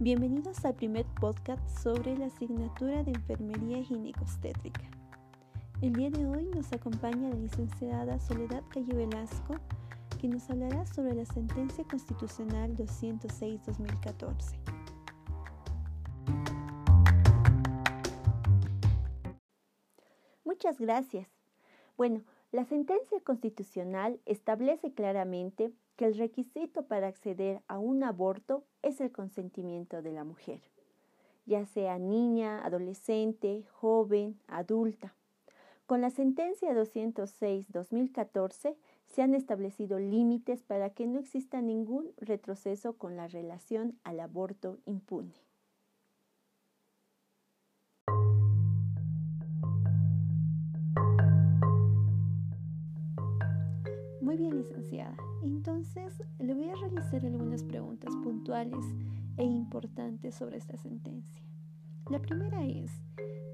Bienvenidos al primer podcast sobre la asignatura de Enfermería Ginecostétrica. El día de hoy nos acompaña la licenciada Soledad Calle Velasco, que nos hablará sobre la sentencia constitucional 206-2014. Muchas gracias. Bueno, la sentencia constitucional establece claramente que el requisito para acceder a un aborto es el consentimiento de la mujer, ya sea niña, adolescente, joven, adulta. Con la sentencia 206-2014 se han establecido límites para que no exista ningún retroceso con la relación al aborto impune. Muy bien, licenciada. Entonces, le voy a realizar algunas preguntas puntuales e importantes sobre esta sentencia. La primera es,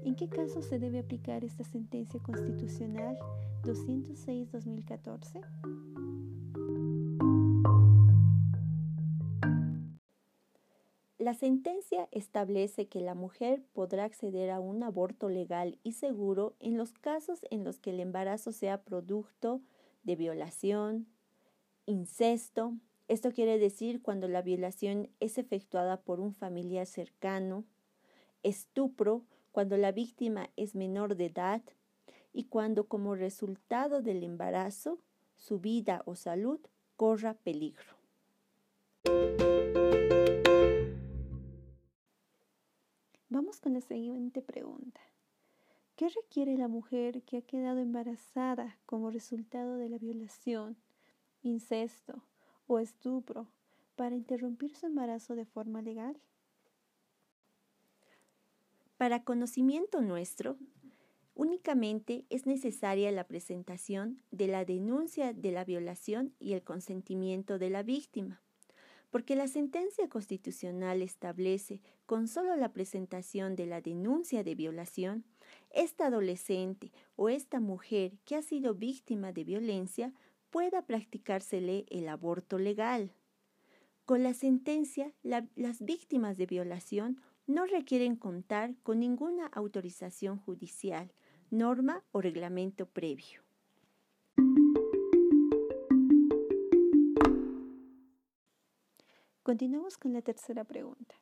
¿en qué caso se debe aplicar esta sentencia constitucional 206-2014? La sentencia establece que la mujer podrá acceder a un aborto legal y seguro en los casos en los que el embarazo sea producto de violación, incesto. Esto quiere decir cuando la violación es efectuada por un familiar cercano, estupro, cuando la víctima es menor de edad y cuando como resultado del embarazo su vida o salud corra peligro. Vamos con la siguiente pregunta. ¿Qué requiere la mujer que ha quedado embarazada como resultado de la violación, incesto o estupro para interrumpir su embarazo de forma legal? Para conocimiento nuestro, únicamente es necesaria la presentación de la denuncia de la violación y el consentimiento de la víctima porque la sentencia constitucional establece, con solo la presentación de la denuncia de violación, esta adolescente o esta mujer que ha sido víctima de violencia pueda practicársele el aborto legal. Con la sentencia, las víctimas de violación no requieren contar con ninguna autorización judicial, norma o reglamento previo. Continuamos con la tercera pregunta.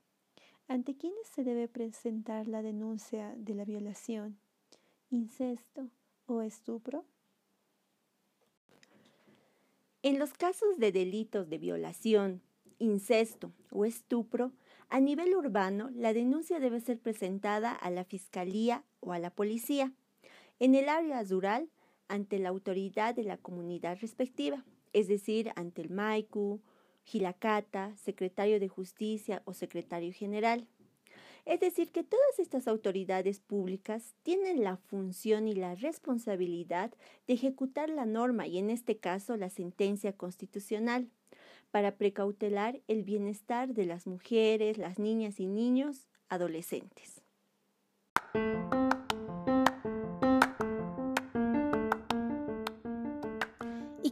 ¿Ante quiénes se debe presentar la denuncia de la violación, incesto o estupro? En los casos de delitos de violación, incesto o estupro, a nivel urbano, la denuncia debe ser presentada a la Fiscalía o a la Policía. En el área rural, ante la autoridad de la comunidad respectiva, es decir, ante el MAICU, Gilacata, secretario de Justicia o secretario general. Es decir, que todas estas autoridades públicas tienen la función y la responsabilidad de ejecutar la norma y en este caso la sentencia constitucional para precautelar el bienestar de las mujeres, las niñas y niños adolescentes.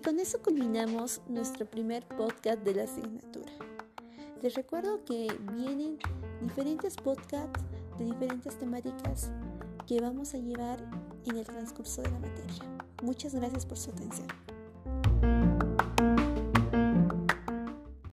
Con eso culminamos nuestro primer podcast de la asignatura. Les recuerdo que vienen diferentes podcasts de diferentes temáticas que vamos a llevar en el transcurso de la materia. Muchas gracias por su atención.